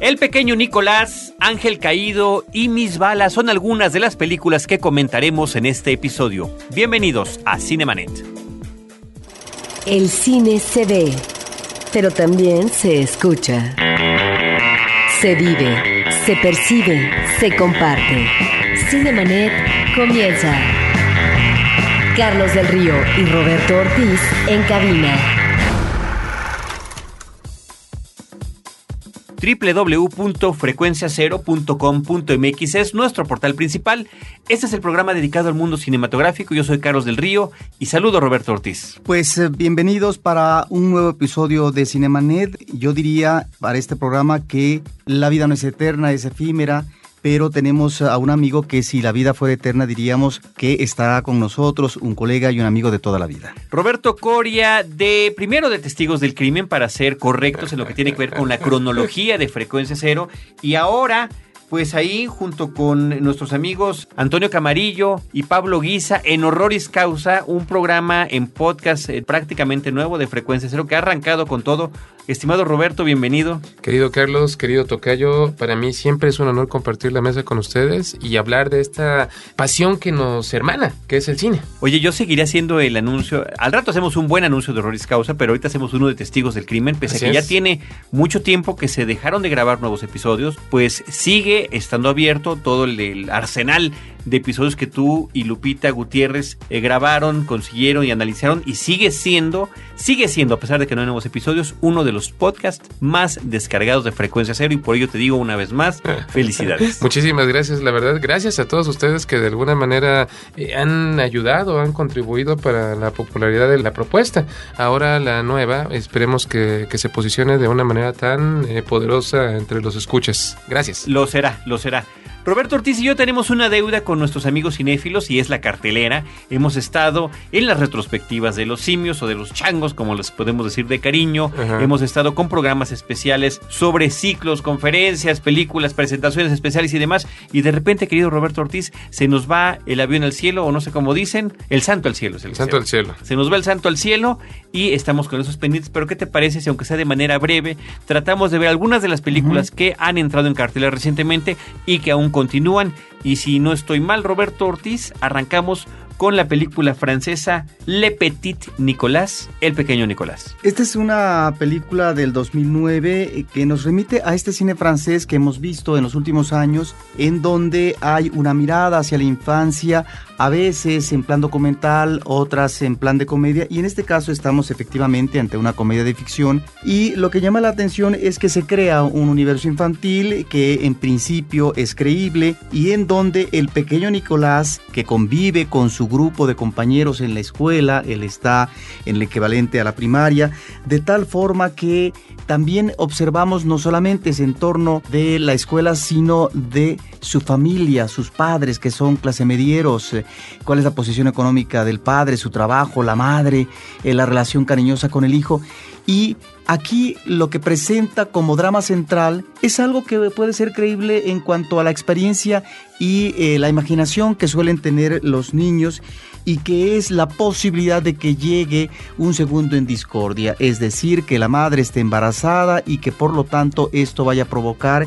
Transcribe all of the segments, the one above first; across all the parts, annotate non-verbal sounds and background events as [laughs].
El pequeño Nicolás, Ángel Caído y Mis Balas son algunas de las películas que comentaremos en este episodio. Bienvenidos a Cinemanet. El cine se ve, pero también se escucha. Se vive, se percibe, se comparte. Cinemanet comienza. Carlos del Río y Roberto Ortiz en cabina. www.frecuenciacero.com.mx es nuestro portal principal. Este es el programa dedicado al mundo cinematográfico. Yo soy Carlos del Río y saludo a Roberto Ortiz. Pues eh, bienvenidos para un nuevo episodio de Cinemanet. Yo diría para este programa que la vida no es eterna, es efímera pero tenemos a un amigo que si la vida fuera eterna diríamos que estará con nosotros, un colega y un amigo de toda la vida. Roberto Coria, de primero de Testigos del Crimen, para ser correctos en lo que tiene que ver con la cronología de Frecuencia Cero, y ahora pues ahí junto con nuestros amigos Antonio Camarillo y Pablo Guisa en Horroris Causa, un programa en podcast eh, prácticamente nuevo de Frecuencia Cero que ha arrancado con todo Estimado Roberto, bienvenido. Querido Carlos, querido Tocayo, para mí siempre es un honor compartir la mesa con ustedes y hablar de esta pasión que nos hermana, que es el cine. Oye, yo seguiré haciendo el anuncio. Al rato hacemos un buen anuncio de Horroris Causa, pero ahorita hacemos uno de Testigos del Crimen, pese a que ya tiene mucho tiempo que se dejaron de grabar nuevos episodios, pues sigue estando abierto todo el arsenal de episodios que tú y Lupita Gutiérrez eh, grabaron, consiguieron y analizaron y sigue siendo, sigue siendo, a pesar de que no hay nuevos episodios, uno de los podcasts más descargados de Frecuencia Cero y por ello te digo una vez más, [laughs] felicidades. Muchísimas gracias, la verdad, gracias a todos ustedes que de alguna manera eh, han ayudado, han contribuido para la popularidad de la propuesta. Ahora la nueva, esperemos que, se posicione de una manera tan eh, poderosa entre los escuchas. Gracias. Lo será, lo será. Roberto Ortiz y yo tenemos una deuda con nuestros amigos cinéfilos y es la cartelera. Hemos estado en las retrospectivas de los simios o de los changos, como les podemos decir de cariño. Hemos estado con programas especiales sobre ciclos, conferencias, películas, presentaciones especiales y demás. Y de repente, querido Roberto Ortiz, se nos va el avión al cielo, o no sé cómo dicen, el santo al cielo. el, santo al cielo. Se nos va el santo al cielo y estamos con esos pendientes. Pero ¿qué te parece si, aunque sea de manera breve, tratamos de ver algunas de las películas que han entrado en cartelera recientemente y que aún continúan. Y si no estoy mal, Roberto Ortiz, arrancamos con la película francesa Le Petit Nicolas, El Pequeño Nicolás. Esta es una película del 2009 eh, que nos remite a este cine francés que hemos visto en los últimos años, en donde hay una mirada hacia la infancia, a veces en plan documental, otras en plan de comedia, y en este caso estamos efectivamente ante una comedia de ficción, y lo que llama la atención es que se crea un universo infantil que en principio es creíble y en donde el pequeño Nicolás, que convive con su grupo de compañeros en la escuela, él está en el equivalente a la primaria, de tal forma que también observamos no solamente ese entorno de la escuela, sino de su familia, sus padres que son clase medieros, eh, cuál es la posición económica del padre, su trabajo, la madre, eh, la relación cariñosa con el hijo. Y aquí lo que presenta como drama central es algo que puede ser creíble en cuanto a la experiencia y eh, la imaginación que suelen tener los niños y que es la posibilidad de que llegue un segundo en discordia, es decir, que la madre esté embarazada y que por lo tanto esto vaya a provocar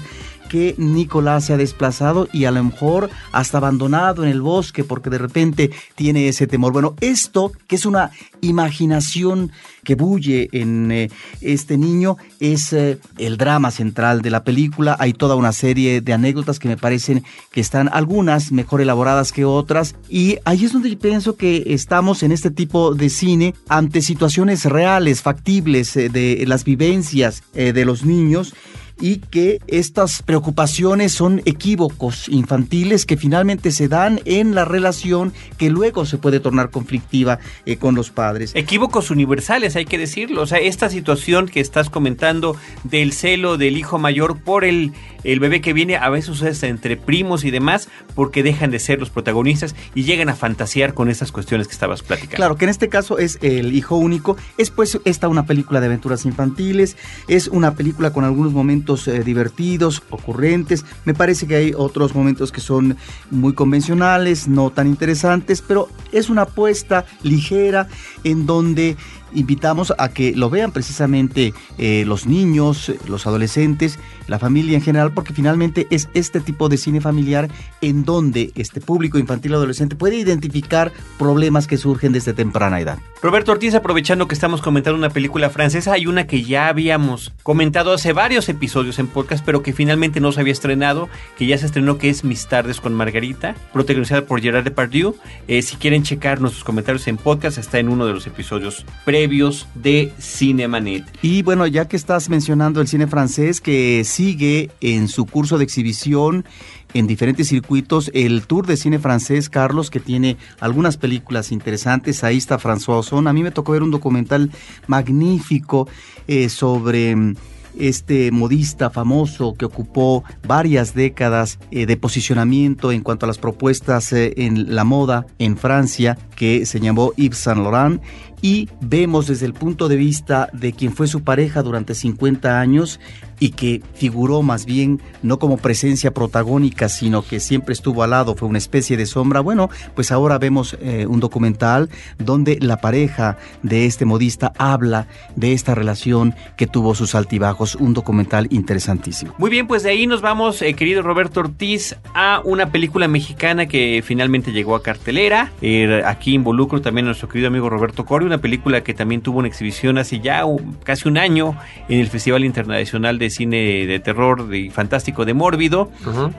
que Nicolás se ha desplazado y a lo mejor hasta abandonado en el bosque porque de repente tiene ese temor. Bueno, esto que es una imaginación que bulle en eh, este niño es eh, el drama central de la película. Hay toda una serie de anécdotas que me parecen que están algunas mejor elaboradas que otras y ahí es donde pienso que estamos en este tipo de cine ante situaciones reales, factibles eh, de las vivencias de los niños y que estas preocupaciones son equívocos infantiles que finalmente se dan en la relación que luego se puede tornar conflictiva eh, con los padres. Equívocos universales, hay que decirlo. O sea, esta situación que estás comentando del celo del hijo mayor por el, el bebé que viene, a veces es entre primos y demás, porque dejan de ser los protagonistas y llegan a fantasear con esas cuestiones que estabas platicando. Claro, que en este caso es el hijo único. Es pues esta una película de aventuras infantiles, es una película con algunos momentos eh, divertidos, ocurrentes. Me parece que hay otros momentos que son muy convencionales, no tan interesantes, pero es una apuesta ligera en donde invitamos a que lo vean precisamente eh, los niños, los adolescentes, la familia en general, porque finalmente es este tipo de cine familiar en donde este público infantil adolescente puede identificar problemas que surgen desde temprana edad. Roberto Ortiz, aprovechando que estamos comentando una película francesa, hay una que ya habíamos comentado hace varios episodios en podcast, pero que finalmente no se había estrenado, que ya se estrenó, que es Mis tardes con Margarita, protagonizada por Gerard Depardieu. Eh, si quieren checar nuestros comentarios en podcast, está en uno de los episodios previos de Cinemanet. Y bueno, ya que estás mencionando el cine francés que sigue en su curso de exhibición en diferentes circuitos el Tour de Cine Francés, Carlos, que tiene algunas películas interesantes. Ahí está François Ozon. A mí me tocó ver un documental magnífico eh, sobre mm, este modista famoso que ocupó varias décadas eh, de posicionamiento en cuanto a las propuestas eh, en la moda en Francia, que se llamó Yves Saint Laurent, y vemos desde el punto de vista de quien fue su pareja durante 50 años y que figuró más bien no como presencia protagónica, sino que siempre estuvo al lado, fue una especie de sombra. Bueno, pues ahora vemos eh, un documental donde la pareja de este modista habla de esta relación que tuvo sus altibajos, un documental interesantísimo. Muy bien, pues de ahí nos vamos, eh, querido Roberto Ortiz, a una película mexicana que finalmente llegó a cartelera. Eh, aquí involucro también a nuestro querido amigo Roberto Corio, una película que también tuvo una exhibición hace ya casi un año en el Festival Internacional de cine de terror de, fantástico de Mórbido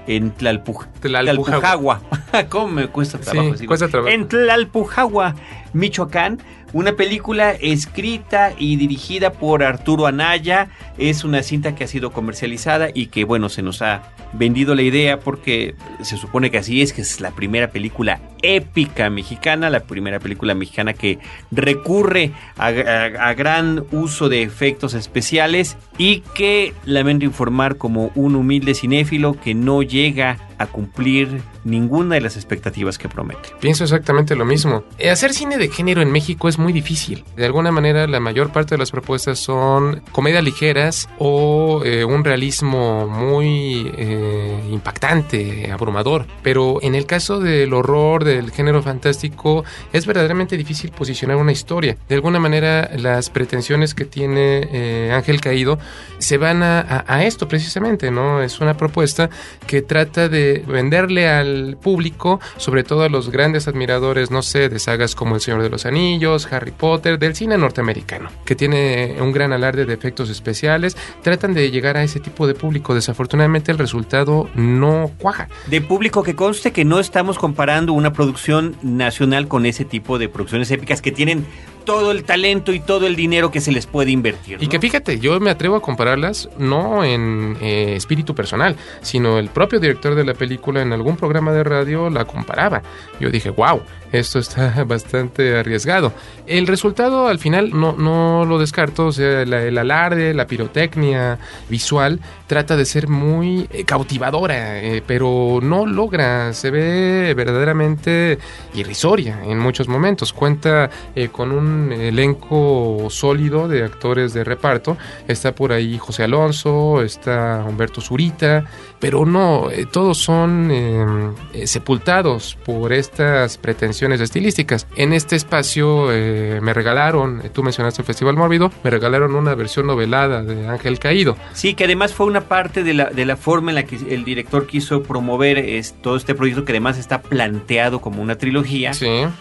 en Tlalpujagua. [laughs] ¿Cómo me cuesta trabajo? cuesta trabajo. En Tlalpujagua, Michoacán. Una película escrita y dirigida por Arturo Anaya. Es una cinta que ha sido comercializada y que, bueno, se nos ha vendido la idea porque se supone que así es, que es la primera película épica mexicana, la primera película mexicana que recurre a, a gran uso de efectos especiales y que lamento informar como un humilde cinéfilo que no llega a cumplir ninguna de las expectativas que promete. Pienso exactamente lo mismo. Eh, hacer cine de género en México es muy difícil. De alguna manera la mayor parte de las propuestas son comedias ligeras o eh, un realismo muy eh, impactante, abrumador. Pero en el caso del horror, del género fantástico, es verdaderamente difícil posicionar una historia. De alguna manera las pretensiones que tiene Ángel Caído se van a, a esto precisamente, ¿no? Es una propuesta que trata de venderle al público, sobre todo a los grandes admiradores, no sé, de sagas como El Señor de los Anillos, Harry Potter, del cine norteamericano, que tiene un gran alarde de efectos especiales, tratan de llegar a ese tipo de público. Desafortunadamente el resultado no cuaja. De público que conste que no estamos comparando una producción nacional con ese tipo de producciones épicas que tienen todo el talento y todo el dinero que se les puede invertir. Y que fíjate, yo me atrevo a compararlas no en eh, espíritu personal, sino el propio director de la película en algún programa de radio la comparaba. Yo dije, wow, esto está [laughs] bastante arriesgado. El resultado al final no, no lo descarto, o sea, el alarde, la pirotecnia visual trata de ser muy eh, cautivadora, eh, pero no logra, se ve verdaderamente irrisoria en muchos momentos. Cuenta con un elenco sólido de actores de reparto. Está por ahí José Alonso, está Humberto Zurita, pero no, eh, todos son em, eh, sepultados por estas pretensiones estilísticas. En este espacio eh, me regalaron, tú mencionaste el Festival Mórbido, me regalaron una versión novelada de Ángel Caído. Sí, que además fue una parte de la, de la forma en la que el director quiso promover es, todo este proyecto que además está planteado como una trilogía,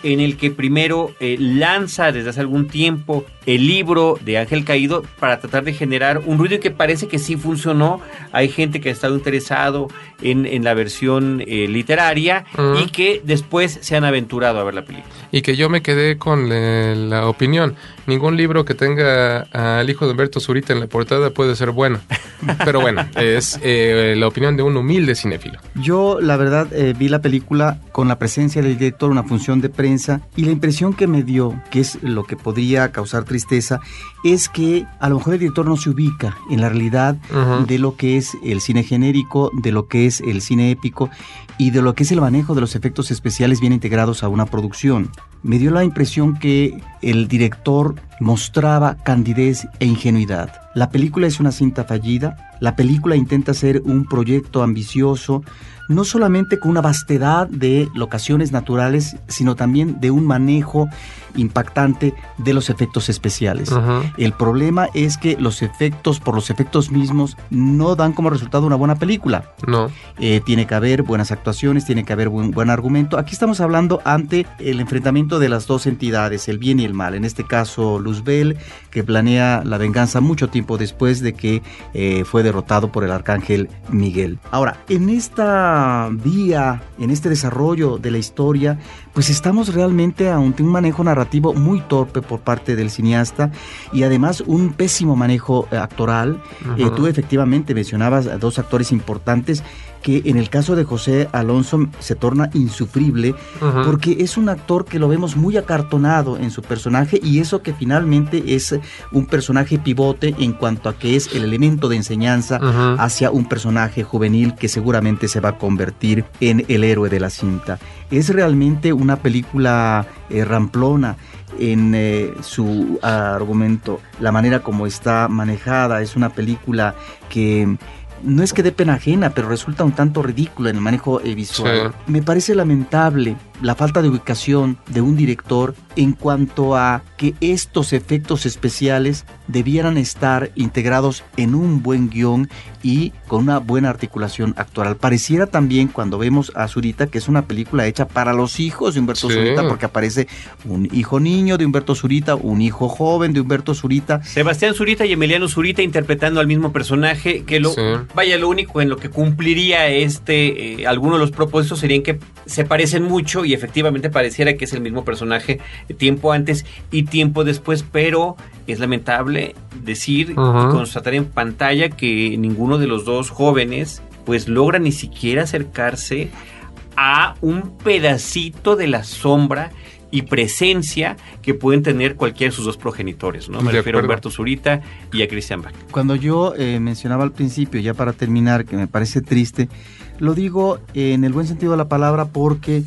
en el que primero lanza desde hace algún tiempo el libro de Ángel Caído para tratar de generar un ruido que parece que sí funcionó. Hay gente que ha estado interesado en, en la versión eh, literaria y que después se han aventurado a ver la película. Y que yo me quedé con la opinión. Ningún libro que tenga al hijo de Humberto Zurita en la portada puede ser bueno. [laughs] Pero bueno, es eh, la opinión de un humilde cinéfilo. Yo, la verdad, eh, vi la película con la presencia del director, una función de prensa, y la impresión que me dio, que es lo que podría causar tristeza, es que a lo mejor el director no se ubica en la realidad de lo que es el cine genérico, de lo que es el cine épico y de lo que es el manejo de los efectos especiales bien integrados a una producción. Me dio la impresión que el director mostraba candidez e ingenuidad. La película es una cinta fallida, la película intenta ser un proyecto ambicioso, no solamente con una vastedad de locaciones naturales, sino también de un manejo impactante de los efectos especiales. El problema es que los efectos, por los efectos mismos, no dan como resultado una buena película. No. Eh, tiene que haber buenas actuaciones, tiene que haber buen, buen argumento. Aquí estamos hablando ante el enfrentamiento de las dos entidades, el bien y el mal. En este caso, Luzbel, que planea la venganza mucho tiempo después de que eh, fue derrotado por el arcángel Miguel. Ahora, en esta vía, en este desarrollo de la historia, pues estamos realmente ante un manejo narrativo muy torpe por parte del cineasta y además un pésimo manejo eh, actoral. Eh, tú efectivamente mencionabas a dos actores importantes que en el caso de José Alonso se torna insufrible porque es un actor que lo vemos muy acartonado en su personaje y eso que finalmente es un personaje pivote en cuanto a que es el elemento de enseñanza hacia un personaje juvenil que seguramente se va a convertir en el héroe de la cinta. Es realmente una película eh, ramplona en eh, su argumento, la manera como está manejada, es una película que no es que dé pena ajena, pero resulta un tanto ridículo en el manejo eh, visual. Me parece lamentable la falta de ubicación de un director en cuanto a que estos efectos especiales debieran estar integrados en un buen guion y con una buena articulación actual. Pareciera también cuando vemos a Zurita que es una película hecha para los hijos de Humberto Zurita porque aparece un hijo niño de Humberto Zurita, un hijo joven de Humberto Zurita. Sebastián Zurita y Emiliano Zurita interpretando al mismo personaje que lo vaya lo único en lo que cumpliría este eh, algunos de los propósitos serían que se parecen mucho y efectivamente pareciera que es el mismo personaje tiempo antes y tiempo después, pero es lamentable decir y constatar en pantalla que ninguno de los dos jóvenes pues logra ni siquiera acercarse a un pedacito de la sombra y presencia que pueden tener cualquiera de sus dos progenitores, ¿no? Me refiero a Humberto Zurita y a Christian Bach. Cuando yo eh, mencionaba al principio, ya para terminar, que me parece triste, lo digo en el buen sentido de la palabra porque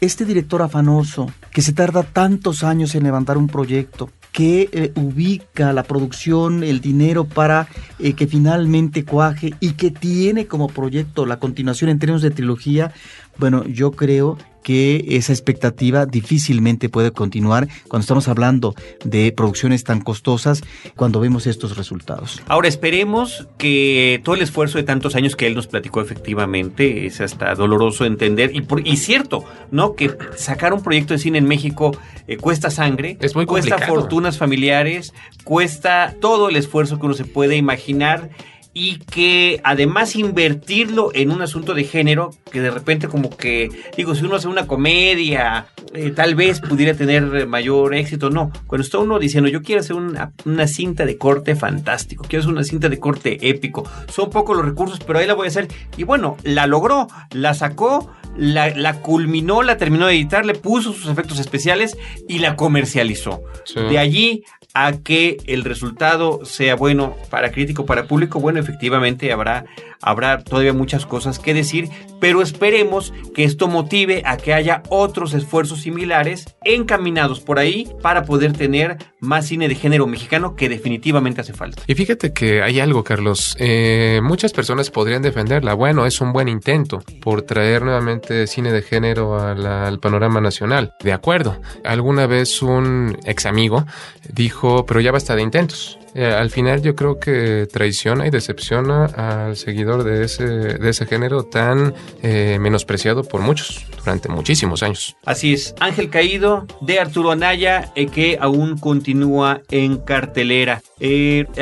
este director afanoso, que se tarda tantos años en levantar un proyecto, que eh, ubica la producción, el dinero para eh, que finalmente cuaje y que tiene como proyecto la continuación en términos de trilogía, bueno, yo creo que esa expectativa difícilmente puede continuar cuando estamos hablando de producciones tan costosas cuando vemos estos resultados. Ahora esperemos que todo el esfuerzo de tantos años que él nos platicó efectivamente es hasta doloroso entender y, por, y cierto, ¿no? Que sacar un proyecto de cine en México eh, cuesta sangre, es muy cuesta fortunas familiares, cuesta todo el esfuerzo que uno se puede imaginar y que además invertirlo en un asunto de género que de repente como que, digo, si uno hace una comedia, eh, tal vez pudiera tener mayor éxito, no. Cuando está uno diciendo, yo quiero hacer una, una, cinta de corte fantástico, quiero hacer una cinta de corte épico, son pocos los recursos, pero ahí la voy a hacer. Y bueno, la logró, la sacó, la, la culminó, la terminó de editar, le puso sus efectos especiales y la comercializó. De allí a que el resultado sea bueno para crítico, para público, bueno, efectivamente habrá, habrá todavía muchas cosas que decir, pero esperemos que esto motive a que haya otros esfuerzos similares encaminados por ahí para poder tener más cine de género mexicano que definitivamente hace falta. Y fíjate que hay algo, Carlos. Eh, muchas personas podrían defenderla. Bueno, es un buen intento por traer nuevamente cine de género al panorama nacional. De acuerdo. Alguna vez un ex amigo dijo, pero ya basta de intentos. Eh, al final yo creo que traiciona y decepciona al seguidor de ese, de ese género tan eh, menospreciado por muchos durante muchísimos años. Así es, Ángel Caído de Arturo Anaya, eh, que aún continúa en cartelera.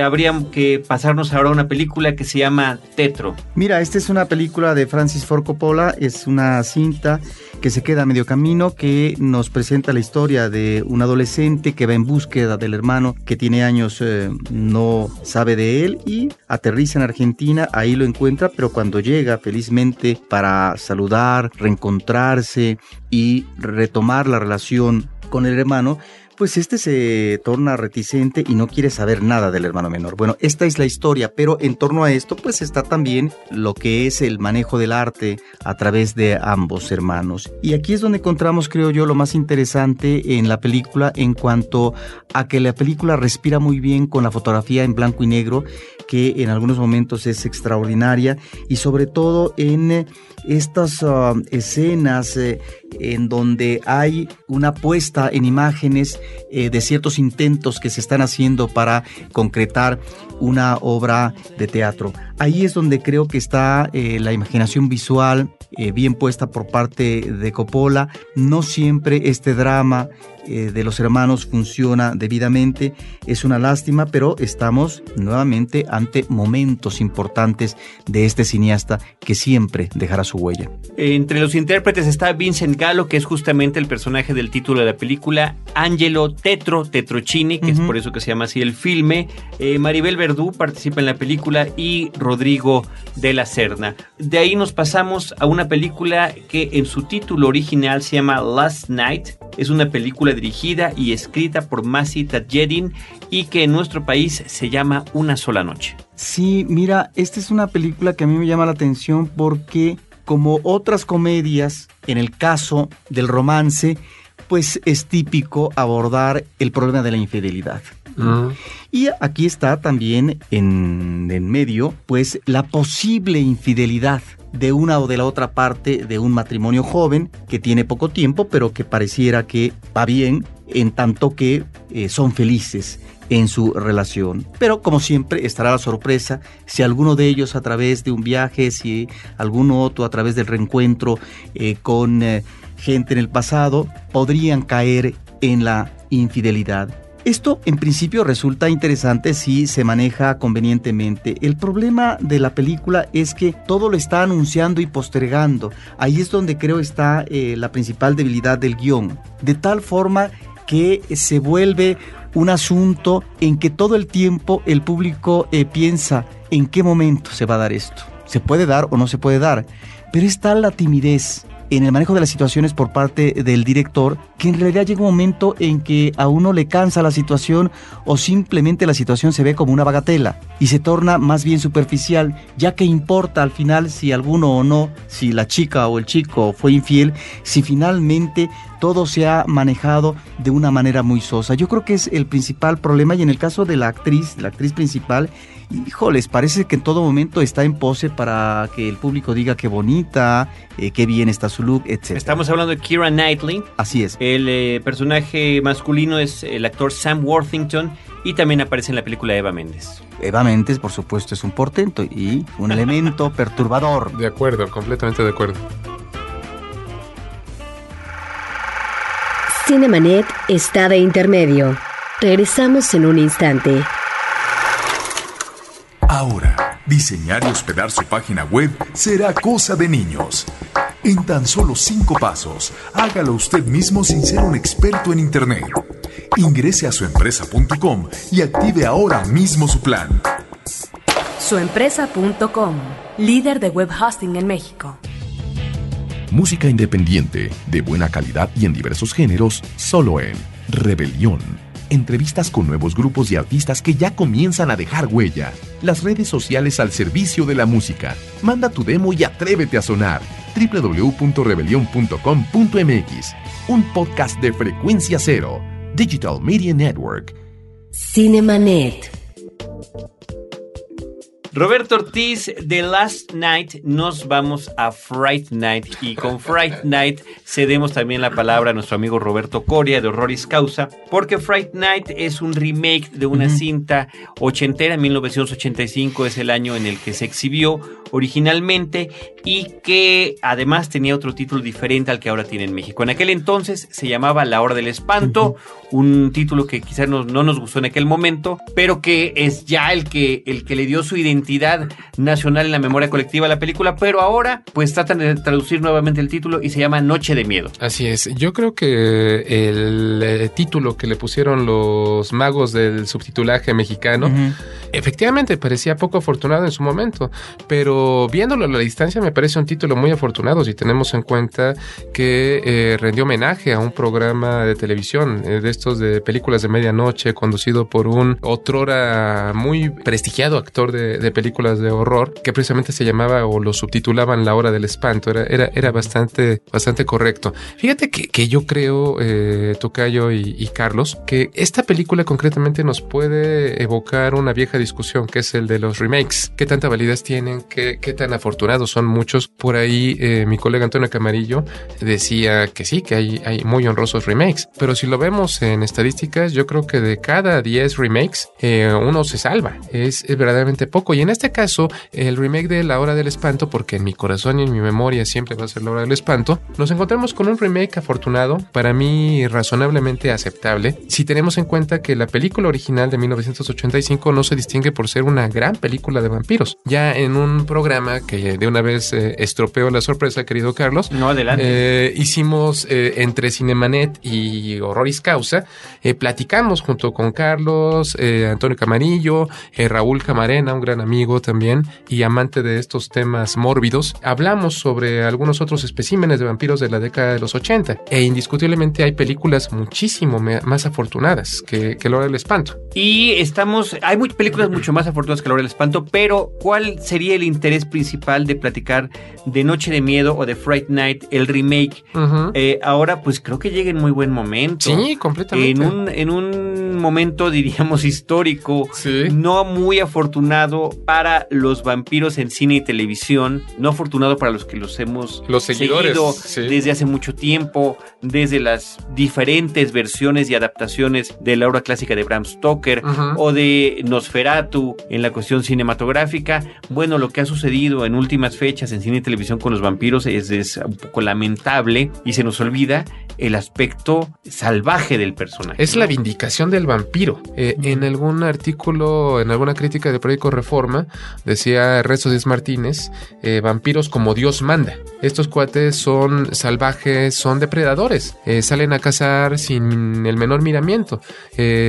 habría que pasarnos ahora a una película que se llama Tetro. Mira, esta es una película de Francis Ford Coppola, es una cinta que se queda a medio camino, que nos presenta la historia de un adolescente que va en búsqueda del hermano que tiene años no sabe de él y aterriza en Argentina, ahí lo encuentra, pero cuando llega felizmente para saludar, reencontrarse y retomar la relación con el hermano, pues este se torna reticente y no quiere saber nada del hermano menor. Bueno, esta es la historia, pero en torno a esto pues está también lo que es el manejo del arte a través de ambos hermanos. Y aquí es donde encontramos, creo yo, lo más interesante en la película en cuanto a que la película respira muy bien con la fotografía en blanco y negro, que en algunos momentos es extraordinaria, y sobre todo en estas ah, escenas eh, en donde hay una puesta en imágenes eh, de ciertos intentos que se están haciendo para concretar una obra de teatro. Ahí es donde creo que está eh, la imaginación visual bien puesta por parte de Coppola. No siempre este drama eh, de los hermanos funciona debidamente. Es una lástima, pero estamos nuevamente ante momentos importantes de este cineasta que siempre dejará su huella. Entre los intérpretes está Vincent Gallo, que es justamente el personaje del título de la película, Angelo Tetro, Tetrochini, que es por eso que se llama así el filme, eh, Maribel Verdú participa en la película y Rodrigo de la Serna. De ahí nos pasamos a una película que en su título original se llama Last Night, es una película dirigida y escrita por Masi Tadjedin y que en nuestro país se llama Una sola noche. Sí, mira, esta es una película que a mí me llama la atención porque como otras comedias, en el caso del romance, pues es típico abordar el problema de la infidelidad. Mm. Y aquí está también en, en medio, pues la posible infidelidad de una o de la otra parte de un matrimonio joven que tiene poco tiempo, pero que pareciera que va bien en tanto que eh, son felices en su relación. Pero como siempre estará la sorpresa si alguno de ellos a través de un viaje, si alguno otro a través del reencuentro eh, con eh, gente en el pasado, podrían caer en la infidelidad. Esto en principio resulta interesante si se maneja convenientemente. El problema de la película es que todo lo está anunciando y postergando. Ahí es donde creo está eh, la principal debilidad del guion. De tal forma que se vuelve un asunto en que todo el tiempo el público eh, piensa en qué momento se va a dar esto. ¿Se puede dar o no se puede dar? Pero es tal la timidez en el manejo de las situaciones por parte del director, que en realidad llega un momento en que a uno le cansa la situación o simplemente la situación se ve como una bagatela y se torna más bien superficial, ya que importa al final si alguno o no, si la chica o el chico fue infiel, si finalmente todo se ha manejado de una manera muy sosa. Yo creo que es el principal problema y en el caso de la actriz, la actriz principal, híjoles, parece que en todo momento está en pose para que el público diga qué bonita, eh, qué bien está su look, etc. Estamos hablando de Kira Knightley. Así es. El eh, personaje masculino es el actor Sam Worthington y también aparece en la película Eva Méndez. Eva Méndez, por supuesto, es un portento y un elemento [laughs] perturbador. De acuerdo, completamente de acuerdo. Cinemanet está de intermedio. Regresamos en un instante. Ahora, diseñar y hospedar su página web será cosa de niños. En tan solo cinco pasos, hágalo usted mismo sin ser un experto en Internet. Ingrese a suempresa.com y active ahora mismo su plan. Suempresa.com, líder de web hosting en México. Música independiente, de buena calidad y en diversos géneros, solo en Rebelión. Entrevistas con nuevos grupos y artistas que ya comienzan a dejar huella. Las redes sociales al servicio de la música. Manda tu demo y atrévete a sonar. www.rebelión.com.mx. Un podcast de frecuencia cero. Digital Media Network. Cinemanet. Roberto Ortiz, de Last Night, nos vamos a Fright Night. Y con Fright Night cedemos también la palabra a nuestro amigo Roberto Coria de Horroris Causa, porque Fright Night es un remake de una cinta ochentera, 1985 es el año en el que se exhibió originalmente y que además tenía otro título diferente al que ahora tiene en México. En aquel entonces se llamaba La Hora del Espanto, un título que quizás no, no, nos gustó en aquel momento, pero que es ya el que, el que le dio su identidad nacional en la memoria colectiva a la película, pero ahora pues tratan de traducir nuevamente el título y se llama Noche de Miedo. Así es, yo creo que el eh, título que le pusieron los magos del subtitulaje mexicano, efectivamente parecía poco afortunado en su momento, pero viéndolo a la distancia me parece un título muy afortunado si tenemos en cuenta que eh, rendió homenaje a un programa de televisión eh, de estos de películas de medianoche conducido por un otrora muy prestigiado actor de, películas de horror que precisamente se llamaba o lo subtitulaban La Hora del Espanto. Era, era, era bastante, bastante correcto. Fíjate que, que yo creo, eh, Tocayo y, Carlos, que esta película concretamente nos puede evocar una vieja discusión que es el de los remakes. ¿Qué tanta validez tienen? ¿Qué, qué tan afortunados son muchos? Por ahí eh, mi colega Antonio Camarillo decía que sí, que hay, hay muy honrosos remakes. Pero si lo vemos en estadísticas, yo creo que de cada 10 remakes, eh, uno se salva. Es, verdaderamente poco. En este caso, el remake de La Hora del Espanto, porque en mi corazón y en mi memoria siempre va a ser La Hora del Espanto, nos encontramos con un remake afortunado, para mí razonablemente aceptable, si tenemos en cuenta que la película original de 1985 no se distingue por ser una gran película de vampiros. Ya en un programa que de una vez eh, estropeó la sorpresa, querido Carlos, no, adelante. Eh, hicimos eh, entre Cinemanet y Horroris Causa, platicamos junto con Carlos, Antonio Camarillo, Raúl Camarena, un gran amigo también y amante de estos temas mórbidos, hablamos sobre algunos otros especímenes de vampiros de la década de los 80 e indiscutiblemente hay películas muchísimo más afortunadas que, que La Hora del Espanto. Y estamos, hay muchas películas mucho más afortunadas que La Hora del Espanto, pero ¿cuál sería el interés principal de platicar de Noche de Miedo o de Fright Night, el remake? Eh, ahora pues creo que llega en muy buen momento. Sí, completamente. En un, en un momento [laughs] diríamos histórico, no muy afortunado para los vampiros en cine y televisión, no afortunado para los que los hemos los seguidores, seguido desde hace mucho tiempo, desde las diferentes versiones y adaptaciones de la obra clásica de Bram Stoker o de Nosferatu en la cuestión cinematográfica. Bueno, lo que ha sucedido en últimas fechas en cine y televisión con los vampiros es, es un poco lamentable y se nos olvida el aspecto salvaje del personaje. Es la vindicación del vampiro. Eh, en algún artículo, en alguna crítica de Periódico Reforma, decía Rezo Díaz Martínez, eh, vampiros como Dios manda. Estos cuates son salvajes, son depredadores, eh, salen a cazar sin el menor miramiento,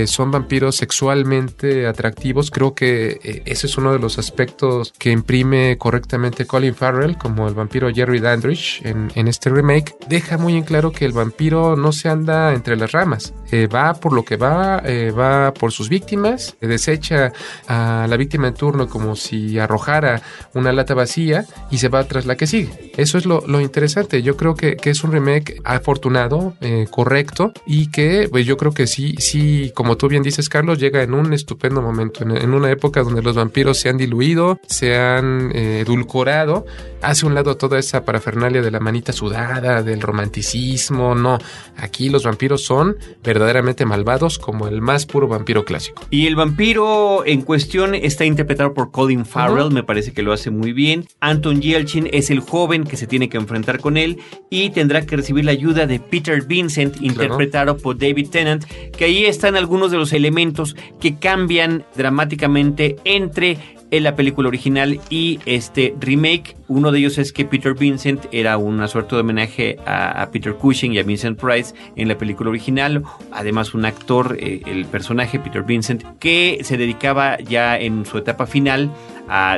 son vampiros sexualmente atractivos. Creo que ese es uno de los aspectos que imprime correctamente Colin Farrell como el vampiro Jerry Dandridge en, en este remake. Deja muy en claro que el vampiro no se anda entre las ramas, va por lo que va, va por sus víctimas, desecha a la víctima en turno como si arrojara una lata vacía y se va tras la que sigue. Eso es lo, interesante. Yo creo que, es un remake afortunado, eh, correcto y que pues yo creo que sí, sí, como tú bien dices Carlos, llega en un estupendo momento, en, una época donde los vampiros se han diluido, se han eh, edulcorado, hace un lado toda esa parafernalia de la manita sudada, del romanticismo, no, aquí los vampiros son verdaderamente malvados como el más puro vampiro clásico. Y el vampiro en cuestión está interpretado por Colin Farrell, me parece que lo hace muy bien. Anton Yelchin es el joven que se tiene que enfrentar con él y tendrá que recibir la ayuda de Peter Vincent, interpretado por David Tennant, que ahí están algunos de los elementos que cambian dramáticamente entre en la película original y este remake. Uno de ellos es que Peter Vincent era una suerte de homenaje a, Peter Cushing y a Vincent Price en la película original. Además, un actor, eh, el personaje Peter Vincent, que se dedicaba ya en su etapa final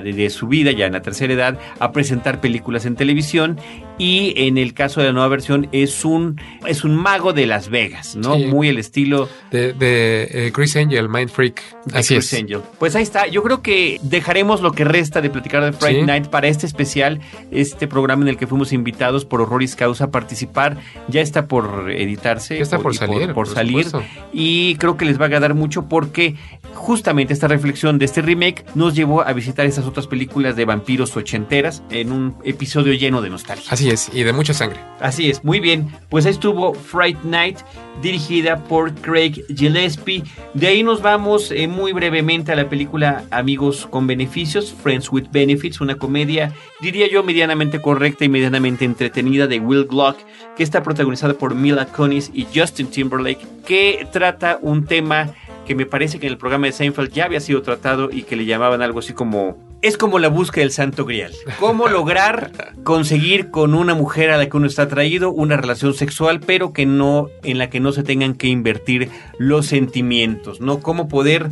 de, su vida, ya en la tercera edad, a presentar películas en televisión. Y en el caso de la nueva versión es un, es un mago de Las Vegas, ¿no? Muy el estilo de, eh, Chris Angel, Mind Freak. Así es. Angel. Pues ahí está. Yo creo que dejaremos lo que resta de platicar de Friday Night para este especial, este programa en el que fuimos invitados por Horroris Causa a participar. Ya está por editarse. Ya está por, salir. Por, salir. Y creo que les va a agradar mucho porque justamente esta reflexión de este remake nos llevó a visitar esas otras películas de vampiros ochenteras en un episodio lleno de nostalgia. Así es, y de mucha sangre. Así es, muy bien. Pues ahí estuvo Fright Night, dirigida por Craig Gillespie. De ahí nos vamos eh, muy brevemente a la película Amigos con Beneficios, Friends with Benefits, una comedia, diría yo, medianamente correcta y medianamente entretenida de Will Glock, que está protagonizada por Mila Kunis y Justin Timberlake, que trata un tema que me parece que en el programa de Seinfeld ya había sido tratado y que le llamaban algo así como es como la búsqueda del santo grial. ¿Cómo lograr conseguir con una mujer a la que uno está atraído una relación sexual, pero que no en la que no se tengan que invertir los sentimientos, ¿no? Cómo poder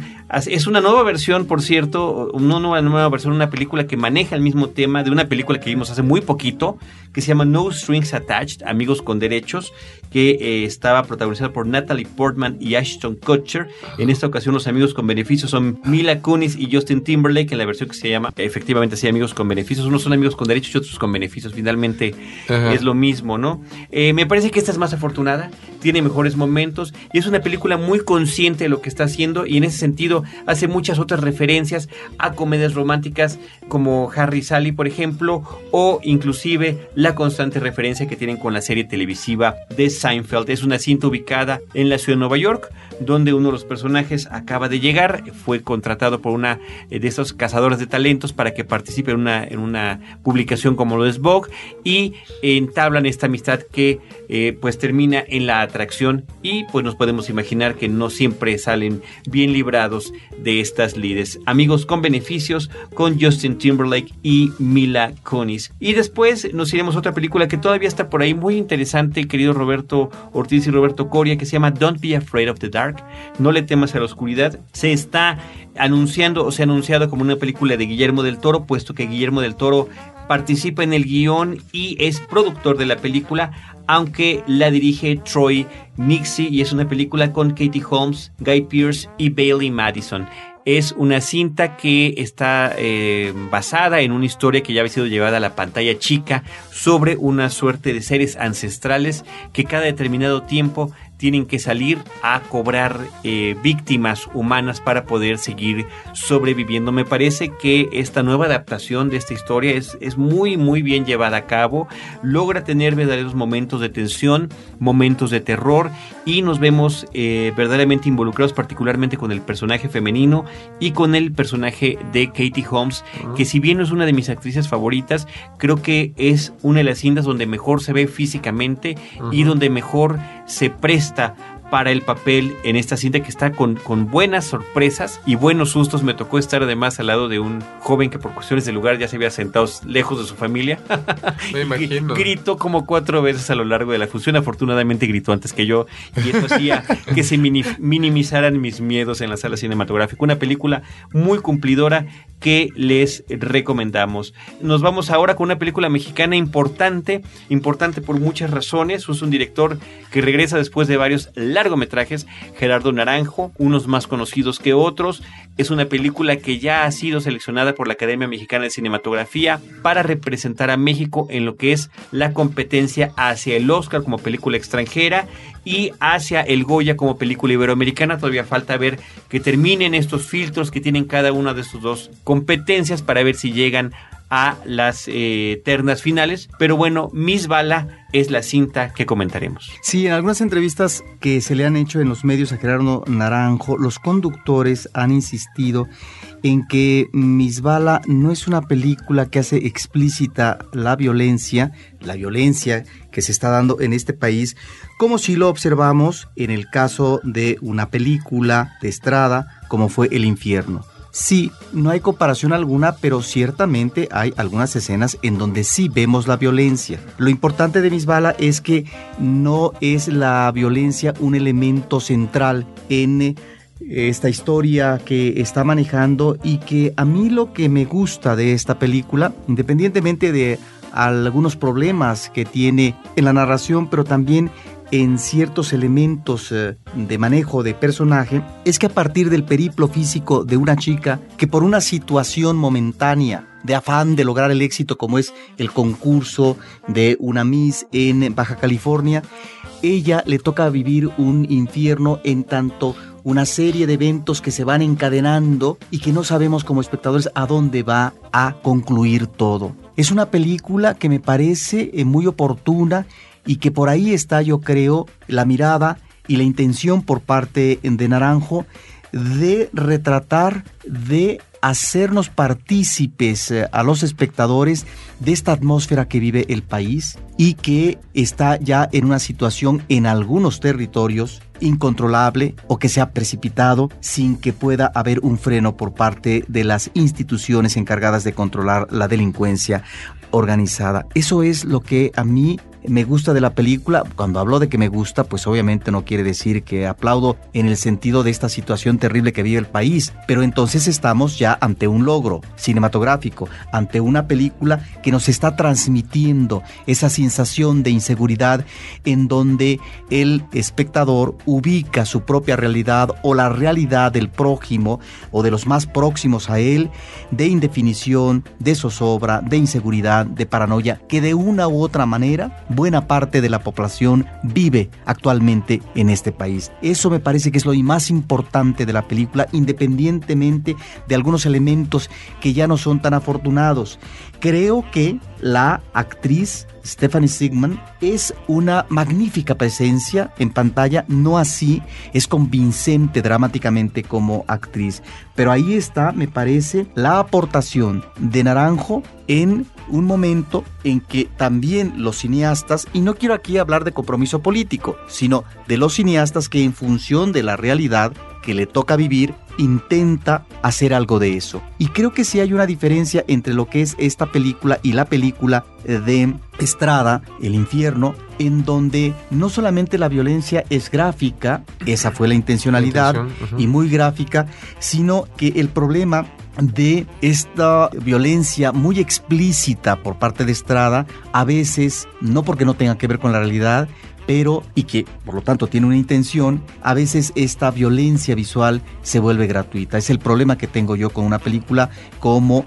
es una nueva versión, por cierto, una nueva, nueva versión, una película que maneja el mismo tema de una película que vimos hace muy poquito, que se llama No Strings Attached, Amigos con Derechos, que eh, estaba protagonizada por Natalie Portman y Ashton Kutcher. En esta ocasión los amigos con beneficios son Mila Kunis y Justin Timberlake en la versión que se llama efectivamente así Amigos con Beneficios. Unos son amigos con derechos y otros con beneficios. Finalmente es lo mismo, ¿no? Eh, me parece que esta es más afortunada, tiene mejores momentos y es una película muy consciente de lo que está haciendo y en ese sentido hace muchas otras referencias a comedias románticas como Harry Sally, por ejemplo, o inclusive la constante referencia que tienen con la serie televisiva de Seinfeld. Es una cinta ubicada en la ciudad de Nueva York, donde uno de los personajes acaba de llegar, fue contratado por una de estos cazadores de talentos para que participe en una, en una publicación como lo es Vogue y entablan esta amistad que eh, pues termina en la atracción y pues nos podemos imaginar que no siempre salen bien librados de estas lides. Amigos con beneficios con Justin Timberlake y Mila Kunis. Y después nos iremos a otra película que todavía está por ahí muy interesante, querido Roberto Ortiz y Roberto Coria, que se llama Don't Be Afraid of the Dark. No le temas a la oscuridad. Se está anunciando o se ha anunciado como una película de Guillermo del Toro, puesto que Guillermo del Toro participa en el guion y es productor de la película, aunque la dirige Troy Nixie y es una película con Katie Holmes, Guy Pearce y Bailey Madison. Es una cinta que está eh, basada en una historia que ya había sido llevada a la pantalla chica sobre una suerte de seres ancestrales que cada determinado tiempo tienen que salir a cobrar eh, víctimas humanas para poder seguir sobreviviendo. Me parece que esta nueva adaptación de esta historia es, es muy, muy bien llevada a cabo. Logra tener verdaderos momentos de tensión, momentos de terror y nos vemos eh, verdaderamente involucrados particularmente con el personaje femenino y con el personaje de Katie Holmes, que si bien no es una de mis actrices favoritas, creo que es una de las cintas donde mejor se ve físicamente y donde mejor se presta esta para el papel en esta cinta que está con, con, buenas sorpresas y buenos sustos. Me tocó estar además al lado de un joven que por cuestiones de lugar ya se había sentado lejos de su familia. [laughs] Me imagino. Gritó como cuatro veces a lo largo de la función. Afortunadamente gritó antes que yo y eso hacía [laughs] que se minimizaran mis miedos en la sala cinematográfica. Una película muy cumplidora que les recomendamos. Nos vamos ahora con una película mexicana importante, importante por muchas razones. Es un director que regresa después de varios largometrajes, Gerardo Naranjo, unos más conocidos que otros. Es una película que ya ha sido seleccionada por la Academia Mexicana de Cinematografía para representar a México en lo que es la competencia hacia el Oscar como película extranjera y hacia el Goya como película iberoamericana. Todavía falta ver que terminen estos filtros que tienen cada una de estos dos competencias para ver si llegan a las eh, ternas finales. Pero bueno, Miss Bala es la cinta que comentaremos. Sí, en algunas entrevistas que se le han hecho en los medios a Gerardo Naranjo, los conductores han insistido en que Miss Bala no es una película que hace explícita la violencia, la violencia que se está dando en este país, como si lo observamos en el caso de una película de estrada como fue El infierno. Sí, no hay comparación alguna, pero ciertamente hay algunas escenas en donde sí vemos la violencia. Lo importante de Misbala es que no es la violencia un elemento central en eh, esta historia que está manejando y que a mí lo que me gusta de esta película, independientemente de algunos problemas que tiene en la narración, pero también en ciertos elementos eh, de manejo de personaje es que a partir del periplo físico de una chica que por una situación momentánea de afán de lograr el éxito como es el concurso de una Miss en Baja California, ella le toca vivir un infierno en tanto una serie de eventos que se van encadenando y que no sabemos como espectadores a dónde va a concluir todo. Es una película que me parece eh, muy oportuna y que por ahí está, yo creo, la mirada y la intención por parte de Naranjo de retratar, de hacernos partícipes eh, a los espectadores de esta atmósfera que vive el país y que está ya en una situación en algunos territorios incontrolable o que se ha precipitado sin que pueda haber un freno por parte de las instituciones encargadas de controlar la delincuencia organizada. Eso es lo que a mí me gusta de la película. Cuando hablo de que me gusta, pues obviamente no quiere decir que aplaudo en el sentido de esta situación terrible que vive el país, pero entonces estamos ya ante un logro cinematográfico, ante una película que nos está transmitiendo esa sensación de inseguridad en donde el espectador ubica su propia realidad o la realidad del prójimo o de los más próximos a él de indefinición, de zozobra, de inseguridad, de paranoia, que de una u otra manera buena parte de la población vive actualmente en este país. Eso me parece que es lo más importante de la película, independientemente de algunos elementos que ya no son tan afortunados. Creo que la actriz Stephanie Sigman es una magnífica presencia en pantalla, no así es convincente dramáticamente como actriz, pero ahí está, me parece, la aportación de Naranjo en un momento en que también los cineastas, y no quiero aquí hablar de compromiso político, sino de los cineastas que en función de la realidad que le toca vivir, intenta hacer algo de eso. Y creo que sí hay una diferencia entre lo que es esta película y la película de Estrada, El infierno, en donde no solamente la violencia es gráfica, esa fue la intencionalidad y muy gráfica, sino que el problema de esta violencia muy explícita por parte de Estrada, a veces, no porque no tenga que ver con la realidad, pero y que por lo tanto tiene una intención, a veces esta violencia visual se vuelve gratuita. Es el problema que tengo yo con una película como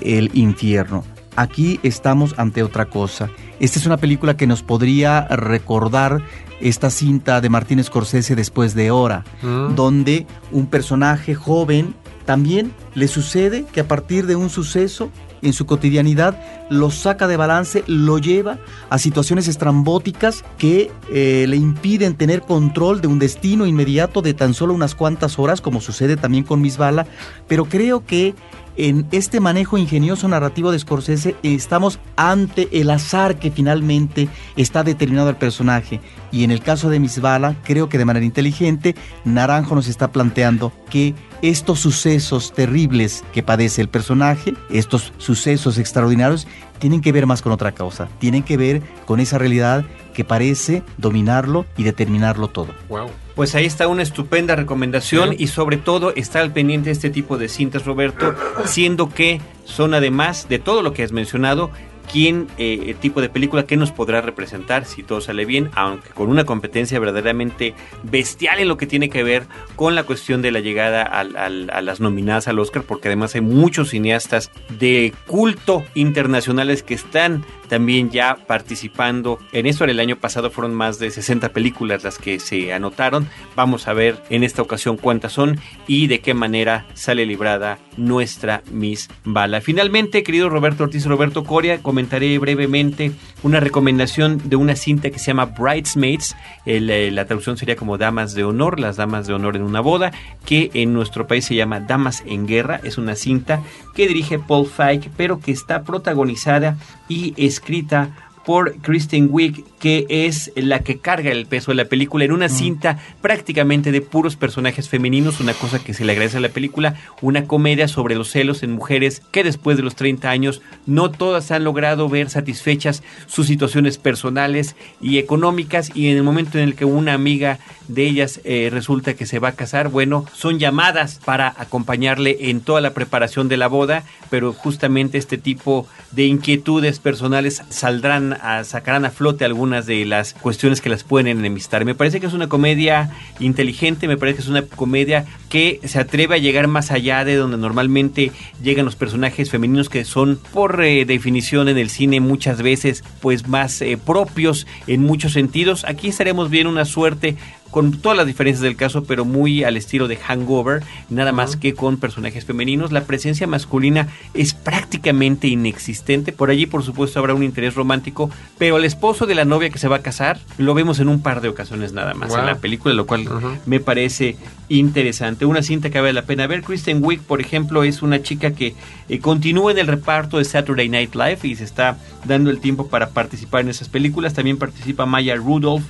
El infierno. Aquí estamos ante otra cosa. Esta es una película que nos podría recordar esta cinta de Martín Scorsese después de Hora, mm. donde un personaje joven también le sucede que a partir de un suceso en su cotidianidad lo saca de balance, lo lleva a situaciones estrambóticas que eh, le impiden tener control de un destino inmediato de tan solo unas cuantas horas, como sucede también con Miss Bala, pero creo que en este manejo ingenioso narrativo de Scorsese estamos ante el azar que finalmente está determinado al personaje. Y en el caso de Miss Bala, creo que de manera inteligente, Naranjo nos está planteando que estos sucesos terribles que padece el personaje, estos sucesos extraordinarios, tienen que ver más con otra causa, tienen que ver con esa realidad que parece dominarlo y determinarlo todo. Wow. Pues ahí está una estupenda recomendación y sobre todo estar al pendiente este tipo de cintas, Roberto, siendo que son además de todo lo que has mencionado, quién, eh, el tipo de película que nos podrá representar si todo sale bien, aunque con una competencia verdaderamente bestial en lo que tiene que ver con la cuestión de la llegada a las nominadas al Oscar, porque además hay muchos cineastas de culto internacionales que están también ya participando en esto. El año pasado fueron más de 60 películas las que se anotaron. Vamos a ver en esta ocasión cuántas son y de qué manera sale librada nuestra Miss Bala. Finalmente, querido Roberto Ortiz Roberto Coria, comentaré brevemente una recomendación de una cinta que se llama Bridesmaids. Eh, la traducción sería como Damas de Honor, las Damas de Honor en una boda, que en nuestro país se llama Damas en Guerra. Es una cinta que dirige Paul Feig, pero que está protagonizada y escrita por Kristen Wiig, que es la que carga el peso de la película en una mm. cinta prácticamente de puros personajes femeninos, una cosa que se le agradece a la película, una comedia sobre los celos en mujeres que después de los 30 años no todas han logrado ver satisfechas sus situaciones personales y económicas y en el momento en el que una amiga de ellas eh, resulta que se va a casar, bueno, son llamadas para acompañarle en toda la preparación de la boda, pero justamente este tipo de inquietudes personales saldrán a, sacarán a flote algunas de las cuestiones que las pueden enemistar. Me parece que es una comedia inteligente, me parece que es una comedia que se atreve a llegar más allá de donde normalmente llegan los personajes femeninos que son por eh, definición en el cine muchas veces pues más eh, propios en muchos sentidos. Aquí estaremos viendo una suerte con todas las diferencias del caso, pero muy al estilo de Hangover, nada más que con personajes femeninos. La presencia masculina es prácticamente inexistente. Por allí, por supuesto, habrá un interés romántico, pero el esposo de la novia que se va a casar lo vemos en un par de ocasiones nada más en la película, lo cual me parece interesante. Una cinta que vale la pena ver. Kristen Wiig, por ejemplo, es una chica que eh, continúa en el reparto de Saturday Night Live y se está dando el tiempo para participar en esas películas. También participa Maya Rudolph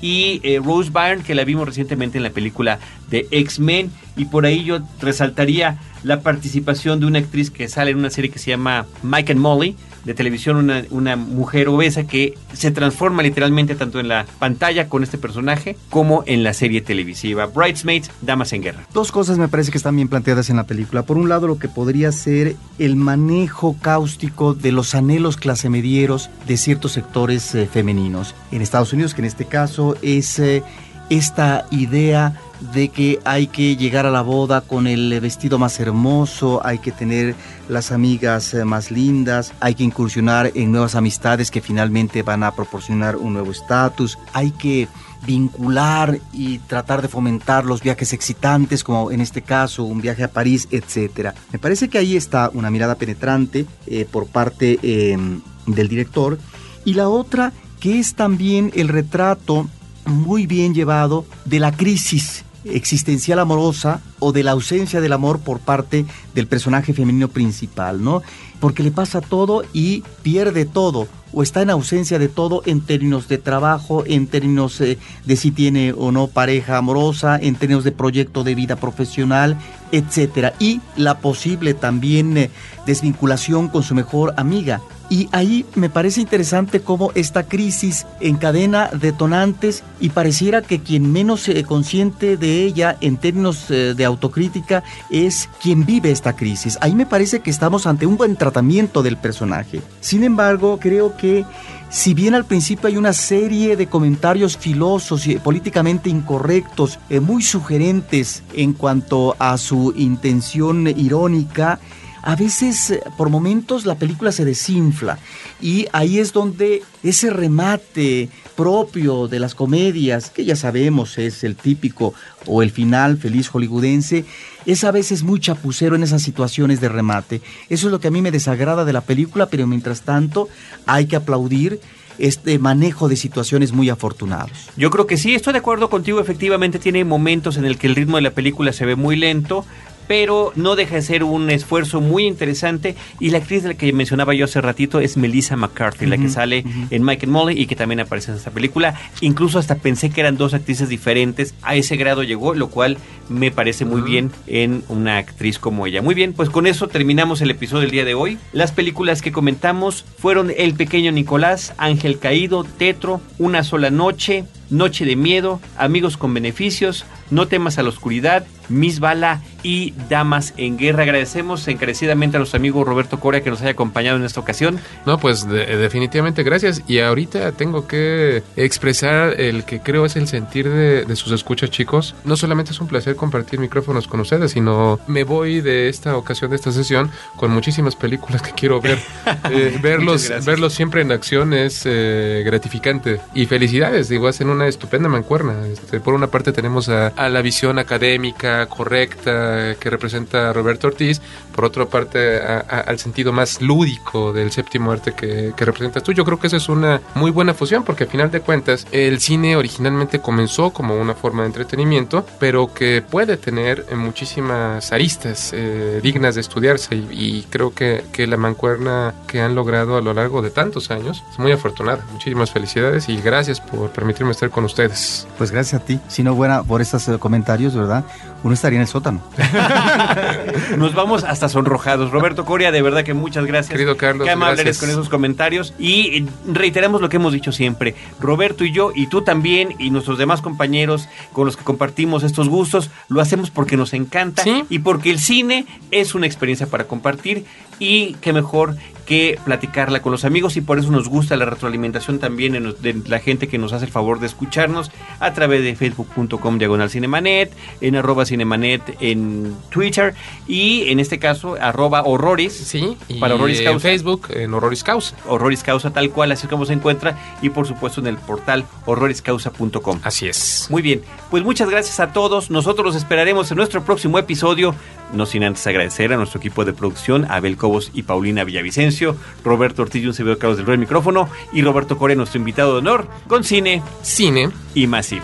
y eh, Rose Byrne, que la vimos recientemente en la película de X-Men. Y por ahí yo resaltaría la participación de una actriz que sale en una serie que se llama Mike and Molly, de televisión, una, una, mujer obesa que se transforma literalmente tanto en la pantalla con este personaje como en la serie televisiva. Bridesmaids, Damas en Guerra. Dos cosas me parece que están bien planteadas en la película. Por un lado, lo que podría ser el manejo cáustico de los anhelos clasemedieros de ciertos sectores eh, femeninos. En Estados Unidos, que en este caso es eh, esta idea de que hay que llegar a la boda con el vestido más hermoso, hay que tener las amigas eh, más lindas, hay que incursionar en nuevas amistades que finalmente van a proporcionar un nuevo estatus, hay que vincular y tratar de fomentar los viajes excitantes, como en este caso un viaje a París, etc. Me parece que ahí está una mirada penetrante eh, por parte em, del director y la otra que es también el retrato muy bien llevado de la crisis existencial amorosa o de la ausencia del amor por parte del personaje femenino principal, ¿no? Porque le pasa todo y pierde todo o está en ausencia de todo en términos de trabajo, en términos eh, de si tiene o no pareja amorosa, en términos de proyecto de vida profesional, etcétera, y la posible también eh, desvinculación con su mejor amiga. Y ahí me parece interesante cómo esta crisis encadena detonantes y pareciera que quien menos se consciente de ella en términos eh, de autocrítica es quien vive esta crisis. Ahí me parece que estamos ante un buen tratamiento del personaje. Sin embargo, creo que si bien al principio hay una serie de comentarios filosos y políticamente incorrectos, eh, muy sugerentes en cuanto a su intención irónica, a veces eh, por momentos la película se desinfla y ahí es donde ese remate propio de las comedias, que ya sabemos es el típico o el final feliz hollywoodense, es a veces muy chapucero en esas situaciones de remate. Eso es lo que a mí me desagrada de la película, pero mientras tanto hay que aplaudir este manejo de situaciones muy afortunados. Yo creo que sí, estoy de acuerdo contigo, efectivamente tiene momentos en el que el ritmo de la película se ve muy lento, pero no deja de ser un esfuerzo muy interesante. Y la actriz de la que mencionaba yo hace ratito es Melissa McCarthy, la que sale en Mike and Molly y que también aparece en esta película. Incluso hasta pensé que eran dos actrices diferentes. A ese grado llegó, lo cual me parece muy bien en una actriz como ella. Muy bien, pues con eso terminamos el episodio del día de hoy. Las películas que comentamos fueron El pequeño Nicolás, Ángel Caído, Tetro, Una sola noche, Noche de Miedo, Amigos con Beneficios, No temas a la oscuridad, Miss Bala y Damas en Guerra. Agradecemos encarecidamente a nuestro amigo Roberto Corea que nos haya acompañado en esta ocasión. No, pues definitivamente gracias. Y ahorita tengo que expresar el que creo es el sentir de, de, sus escuchas, chicos. No solamente es un placer compartir micrófonos con ustedes, sino me voy de esta ocasión, de esta sesión, con muchísimas películas que quiero ver. [laughs] eh, verlos, verlos siempre en acción es eh, gratificante. Y felicidades, digo, hacen una estupenda mancuerna. Este, por una parte tenemos a, a la visión académica, correcta que representa Roberto Ortiz, por otra parte al sentido más lúdico del séptimo arte que, que, representas tú. Yo creo que esa es una muy buena fusión porque al final de cuentas el cine originalmente comenzó como una forma de entretenimiento, pero que puede tener muchísimas aristas eh, dignas de estudiarse y, y creo que, que, la mancuerna que han logrado a lo largo de tantos años es muy afortunada. Muchísimas felicidades y gracias por permitirme estar con ustedes. Pues gracias a ti. Si no fuera por estos comentarios, ¿verdad? Uno estaría en el sótano. [laughs] Nos vamos hasta sonrojados. Roberto Coria, de verdad que muchas gracias. Querido Carlos, Qué amable eres con esos comentarios. Y reiteramos lo que hemos dicho siempre. Roberto y yo, y tú también, y nuestros demás compañeros con los que compartimos estos gustos, lo hacemos porque nos encanta ¿Sí? y porque el cine es una experiencia para compartir. Y qué mejor que platicarla con los amigos y por eso nos gusta la retroalimentación también de la gente que nos hace el favor de escucharnos a través de facebook.com diagonal cinemanet, en arroba cinemanet en Twitter y en este caso arroba horroris. Sí, para horroris causa. en Facebook en horroris causa. Tal cual, así como se encuentra y por supuesto en el portal horroriscausa.com. Así es. Muy bien, pues muchas gracias a todos. Nosotros los esperaremos en nuestro próximo episodio. No sin antes agradecer a nuestro equipo de producción, Abel Cobos y Paulina Villavicencio, Roberto Ortillo, un servidor Carlos del Rey micrófono, y Roberto Correa, nuestro invitado de honor, con cine, cine y más cine.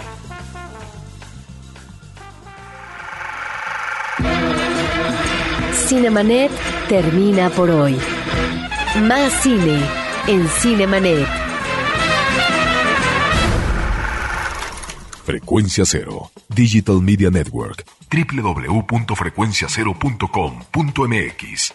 Cinemanet termina por hoy. Más cine en Cinemanet. Frecuencia Cero, Digital Media Network, www.frecuenciacero.com.mx,